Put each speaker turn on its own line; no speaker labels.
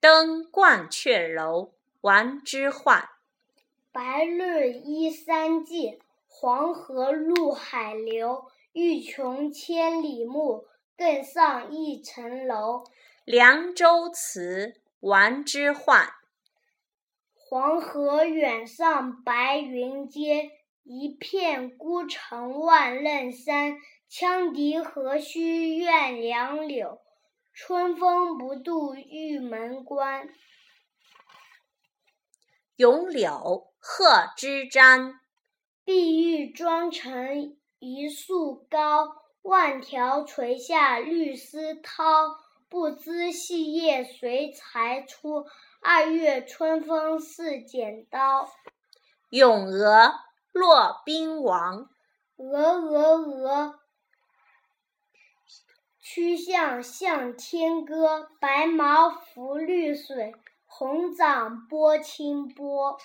登鹳雀楼，王之涣。
白日依山尽，黄河入海流。欲穷千里目，更上一层楼。
《凉州词》王之涣。
黄河远上白云间，一片孤城万仞山。羌笛何须怨杨柳，春风不度玉门关。
《咏柳·贺知章》
碧玉妆成一树高，万条垂下绿丝绦。不知细叶谁裁出？二月春风似剪刀。
《咏鹅·骆宾王》
鹅鹅鹅，曲项向天歌。白毛浮绿水，红掌拨清波。